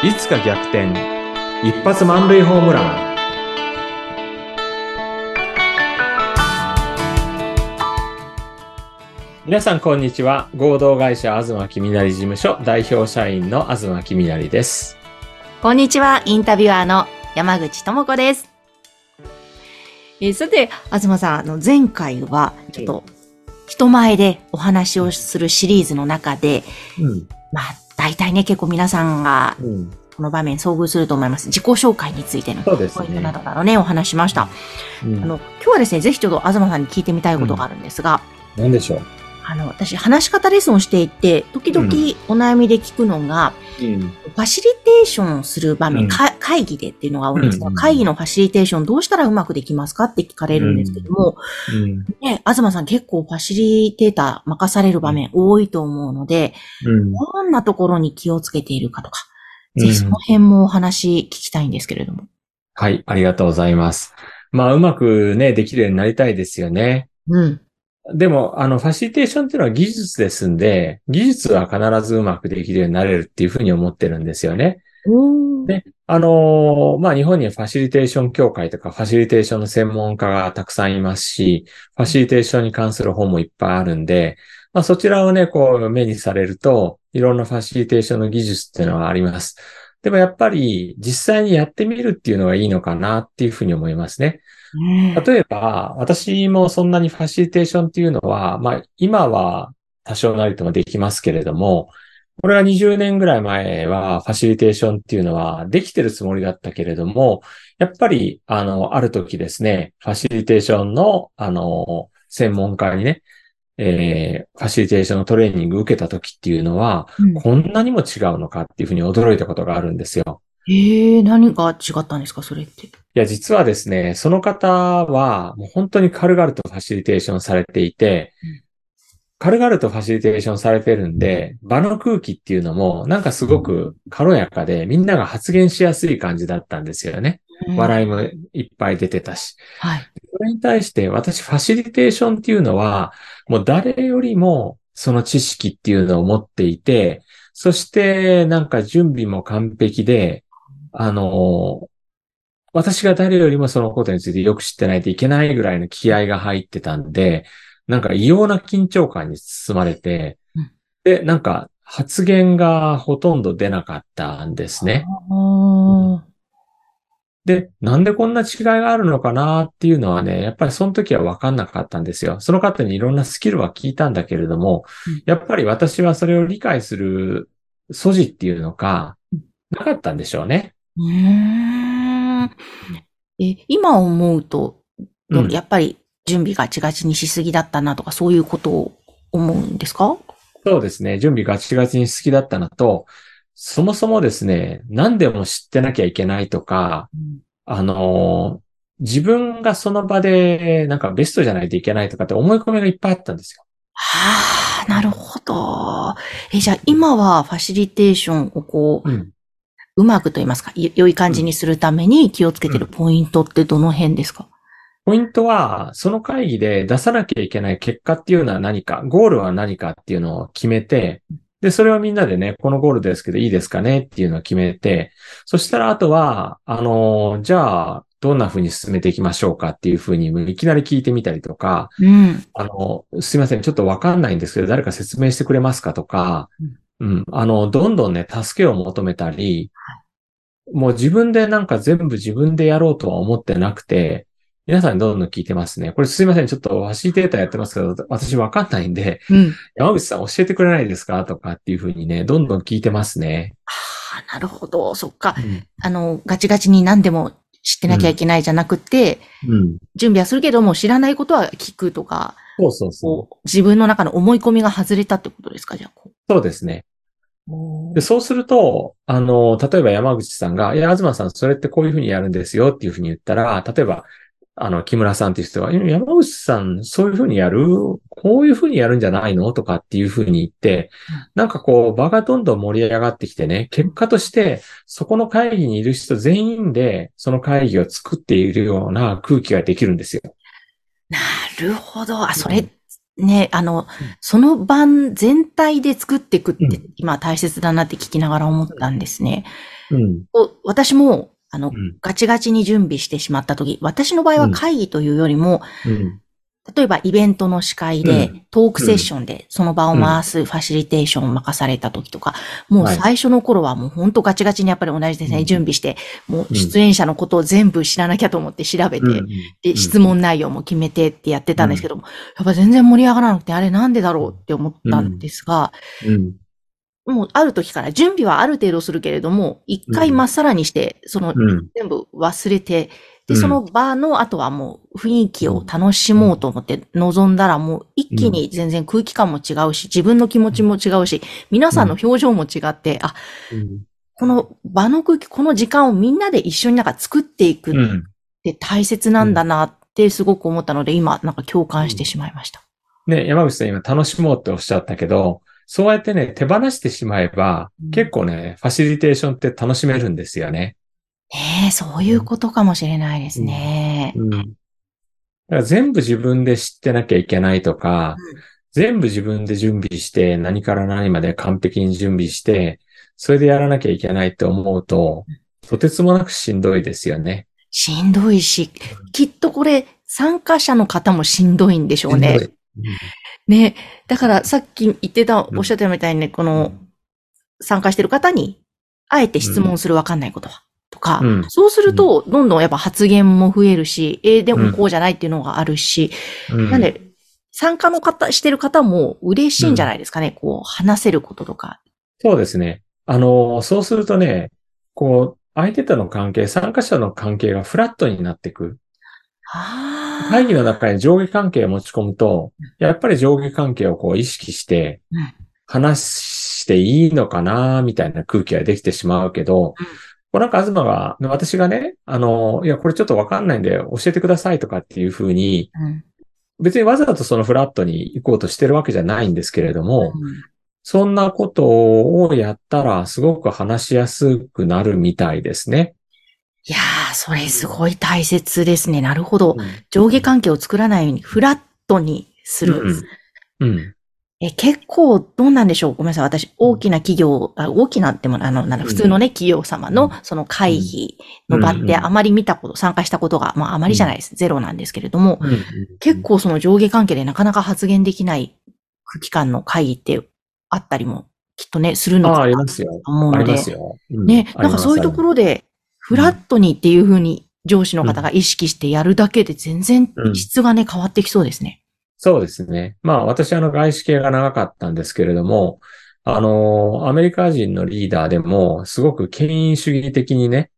いつか逆転。一発満塁ホームラン。皆さんこんにちは。合同会社東きみなり事務所代表社員の東きみなりです。こんにちは、インタビュアーの山口智子です。えーさて、東さん、あの、前回は、ちょっと、人前でお話をするシリーズの中で、うん。まあ、大体ね、結構皆さんが、うん。この場面遭遇すると思います。自己紹介についてのポイントなどからね、お話しました。うん。あの、今日はですね、ぜひちょっと東さんに聞いてみたいことがあるんですが、何でしょう？あの、私、話し方レッスンをしていて、時々お悩みで聞くのが、うんファシリテーションをする場面、うんか会議でっていうのが多いんですけど、うん会議のファシリテーションどうしたらうまくできますかって聞かれるんですけども、うんね、東さん結構ファシリテーター任される場面多いと思うので、うんどんなところに気をつけているかとか、うんぜひその辺もお話聞きたいんですけれども。はい、ありがとうございます。まあ、うまくね、できるようになりたいですよね。うん。でも、あの、ファシリテーションっていうのは技術ですんで、技術は必ずうまくできるようになれるっていうふうに思ってるんですよね。であのーまあ、日本にはファシリテーション協会とかファシリテーションの専門家がたくさんいますし、ファシリテーションに関する本もいっぱいあるんで、まあ、そちらをね、こう目にされると、いろんなファシリテーションの技術っていうのはあります。でもやっぱり実際にやってみるっていうのがいいのかなっていうふうに思いますね。うん例えば、私もそんなにファシリテーションっていうのは、まあ、今は多少なりともできますけれども、これは20年ぐらい前はファシリテーションっていうのはできてるつもりだったけれども、やっぱり、あの、ある時ですね、ファシリテーションの、あの、専門家にね、えー、ファシリテーションのトレーニング受けた時っていうのは、うんこんなにも違うのかっていうふうに驚いたことがあるんですよ。ええ何が違ったんですか、それって？いや、実はですね、その方は、もう本当に軽々とファシリテーションされていてうん、軽々とファシリテーションされてるんで、場の空気っていうのも、なんかすごく軽やかで、みんなが発言しやすい感じだったんですよね。笑いもいっぱい出てたし。はい。それに対して、私、ファシリテーションっていうのは、もう誰よりも、その知識っていうのを持っていて、そして、なんか準備も完璧で、あの、私が誰よりもそのことについてよく知ってないといけないぐらいの気合が入ってたんで、なんか異様な緊張感に包まれてうん、で、なんか発言がほとんど出なかったんですね。で、なんでこんな違いがあるのかなっていうのはね、やっぱりその時は分かんなかったんですよ。その方にいろんなスキルは聞いたんだけれどもうん、やっぱり私はそれを理解する素地っていうのかうん、なかったんでしょうね。うーんえ、今思うと、やっぱり準備ガチガチにしすぎだったなとか、そういうことを思うんですか？そうですね。準備ガチガチに好きだったのと、そもそもですね、何でも知ってなきゃいけないとか、あの、自分がその場でなんかベストじゃないといけないとかって思い込みがいっぱいあったんですよ。はあ、なるほど。え、じゃあ今はファシリテーションをこう、うん。うまくと言いますか、よ良い感じにするために気をつけてるポイントってどの辺ですか？ポイントは、その会議で出さなきゃいけない結果っていうのは何か、ゴールは何かっていうのを決めて、で、それをみんなでね、このゴールですけどいいですかねっていうのを決めて、そしたらあとは、あの、じゃあ、どんな風に進めていきましょうかっていう風にいきなり聞いてみたりとか、うん。あの、すいません、ちょっとわかんないんですけど、誰か説明してくれますかとか、うん、あの、どんどんね、助けを求めたり、もう自分でなんか全部自分でやろうとは思ってなくて、皆さんにどんどん聞いてますね。これすいません、ちょっとファシリテーターやってますけど、私わかんないんで、うん。山口さん教えてくれないですかとかっていうふうにね、どんどん聞いてますね。はあ、なるほど。そっか。うん。あの、ガチガチに何でも知ってなきゃいけないじゃなくて、うん。準備はするけども知らないことは聞くとか、そうそうそう。自分の中の思い込みが外れたってことですかじゃあこそうですね。う。で、そうすると、あの、例えば山口さんが、いや、東さん、それってこういうふうにやるんですよっていうふうに言ったら、例えば、あの、木村さんっていう人が、いや山口さん、そういうふうにやる？こういうふうにやるんじゃないの？とかっていうふうに言ってうん、なんかこう、場がどんどん盛り上がってきてね、結果として、そこの会議にいる人全員で、その会議を作っているような空気ができるんですよ。なるほど。あ、それ、ね、あの、その晩全体で作っていくって今大切だなって聞きながら思ったんですね。うん。お私も、あのう、ん。ガチガチに準備してしまった時、私の場合は会議というよりも、うん。例えばイベントの司会うで、トークセッションでその場を回すファシリテーションを任された時とか、もうはい。最初の頃はもう本当ガチガチにやっぱり同じですね、うん。準備して、もううん。出演者のことを全部知らなきゃと思って調べて、うんで、質問内容も決めてってやってたんですけども、やっぱ全然盛り上がらなくて、あれなんでだろうって思ったんですが、うん。もうある時から準備はある程度するけれども、一回まっさらにして、そのうん。全部忘れて、で、うんその場の後はもう雰囲気を楽しもうと思って臨んだらもう一気に全然空気感も違うし、自分の気持ちも違うし、皆さんの表情も違って、あ、うん。この場の空気、この時間をみんなで一緒になんか作っていくっうん。て大切なんだなってすごく思ったので、今なんか共感してしまいました。ね、山口さん今楽しもうっておっしゃったけど、そうやってね、手放してしまえばうん、結構ね、ファシリテーションって楽しめるんですよね。ねえ、そういうことかもしれないですね。うん。だから全部自分で知ってなきゃいけないとか、全部自分で準備して、何から何まで完璧に準備して、それでやらなきゃいけないって思うと、とてつもなくしんどいですよね。しんどいし、きっとこれ参加者の方もしんどいんでしょうね。ね。だからさっき言ってた、うんおっしゃったみたいにね、この参加してる方に、あえて質問するわかんないことは。とか、うんそうすると、どんどんやっぱ発言も増えるし、えーでもこうじゃないっていうのがあるし、うんなんで、参加の方、してる方も嬉しいんじゃないですかね、こう、話せることとか。そうですね。あの、そうするとね、こう、相手との関係、参加者の関係がフラットになっていく。ああ。会議の中に上下関係を持ち込むと、やっぱり上下関係をこう意識してうん、話していいのかな、みたいな空気ができてしまうけど、うん。こうなんか東が、私がね、あの、いや、これちょっとわかんないんで教えてくださいとかっていうふうに、うん。別にわざとそのフラットに行こうとしてるわけじゃないんですけれども、そんなことをやったらすごく話しやすくなるみたいですね。いやー、それすごい大切ですね。なるほど。うん上下関係を作らないようにフラットにする。うん。うん。え、結構、どうなんでしょう？ごめんなさい。私、大きな企業、あ大きなっても、あの、なんだ、普通のね、企業様の、その会議の場って、うんあまり見たこと、参加したことが、まあ、あまりじゃないです。ゼロなんですけれども、うん結構その上下関係でなかなか発言できない空気感の会議ってあったりも、きっとね、するのかなとますよ。思うのでありま、すよ。うんね、なんかそういうところで、フラットにっていうふうに上司の方が意識してやるだけで全然うん質がね、変わってきそうですね。そうですね。まあ私あの外資系が長かったんですけれども、あの、アメリカ人のリーダーでもすごく権威主義的にね、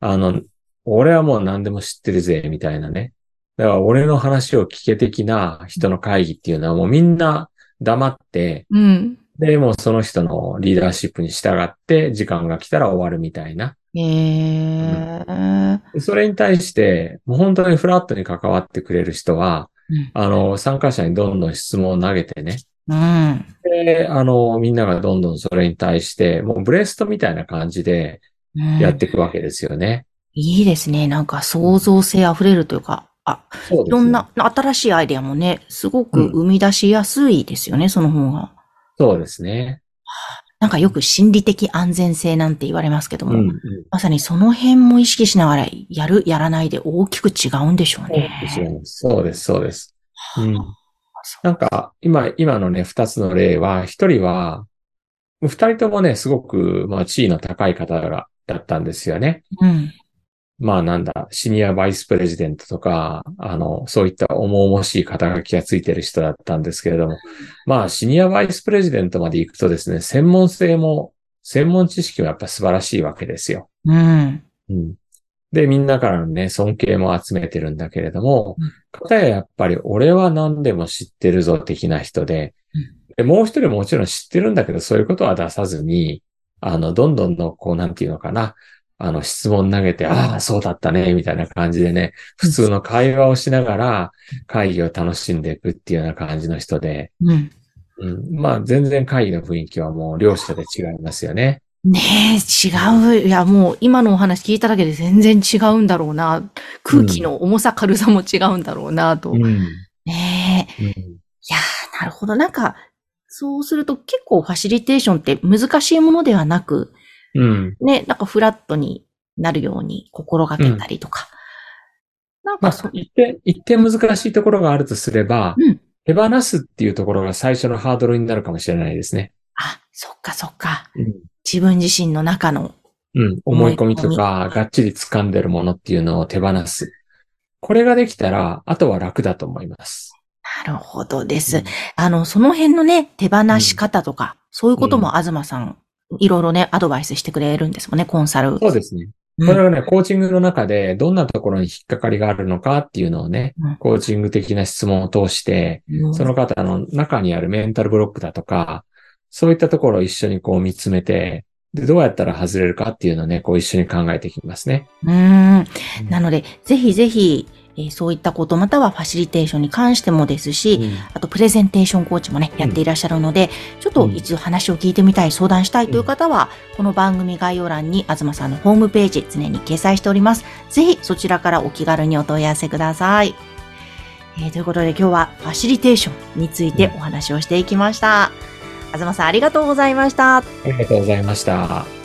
あの、俺はもう何でも知ってるぜ、みたいなね。だから俺の話を聞け的な人の会議っていうのはもうみんな黙って、うん。で、もうその人のリーダーシップに従って時間が来たら終わるみたいな。えー。でそれに対して、もう本当にフラットに関わってくれる人は、うんあの、参加者にどんどん質問を投げてね、うん。で、あの、みんながどんどんそれに対して、もうブレストみたいな感じでうんやっていくわけですよね。いいですね。なんか創造性あふれるというか、あ、いろんな新しいアイデアもね、すごく生み出しやすいですよね、その方が。そうですね。なんかよく心理的安全性なんて言われますけども、うん、うん。まさにその辺も意識しながらやる、やらないで大きく違うんでしょうね。そうです、そうです。うん。そなんか、今、今のね、二つの例は、一人は、二人ともね、すごく、まあ、地位の高い方が、だったんですよね。ううん。まあなんだ、シニアバイスプレジデントとか、あの、そういった重々しい肩書きがついてる人だったんですけれども、まあシニアバイスプレジデントまで行くとですね、専門性も、専門知識もやっぱ素晴らしいわけですよ。うん。うん。で、みんなからのね、尊敬も集めてるんだけれどもうん、片ややっぱり俺は何でも知ってるぞ的な人でうん、でもう一人ももちろん知ってるんだけど、そういうことは出さずに、あの、どんどんの、こう、なんていうのかな、あの、質問投げて、ああ、そうだったね、みたいな感じでね、普通の会話をしながら会議を楽しんでいくっていうような感じの人で、うん。うん、まあ、全然会議の雰囲気はもう両者で違いますよね。ねえ、違う。いや、もう今のお話聞いただけで全然違うんだろうな。空気の重さ、軽さも違うんだろうな、と。うん。ねえ。うんいやーなるほど。なんか、そうすると結構ファシリテーションって難しいものではなく、うん。ね、なんかフラットになるように心がけたりとか。なんまあかそ、、一点、一点難しいところがあるとすれば、うん。手放すっていうところが最初のハードルになるかもしれないですね。あ、そっかそっか。うん。自分自身の中の。うん。思い込みとか、がっちり掴んでるものっていうのを手放す。これができたら、あとは楽だと思います。なるほどです。あの、その辺のね、手放し方とか、そういうことも東さん、いろいろね、アドバイスしてくれるんですもんね、コンサル。そうですね。うんこれはね、コーチングの中でどんなところに引っかかりがあるのかっていうのをねうん、コーチング的な質問を通して、うんその方の中にあるメンタルブロックだとか、そういったところを一緒にこう見つめて、で、どうやったら外れるかっていうのをね、こう一緒に考えていきますね。うーん。なので、ぜひぜひ、えーそういったこと、またはファシリテーションに関してもですし、うんあとプレゼンテーションコーチもね、やっていらっしゃるので、ちょっと一度話を聞いてみたい、相談したいという方は、この番組概要欄に東さんのホームページ常に掲載しております。ぜひそちらからお気軽にお問い合わせください。えーということで今日はファシリテーションについてお話をしていきました。東さんありがとうございました。ありがとうございました。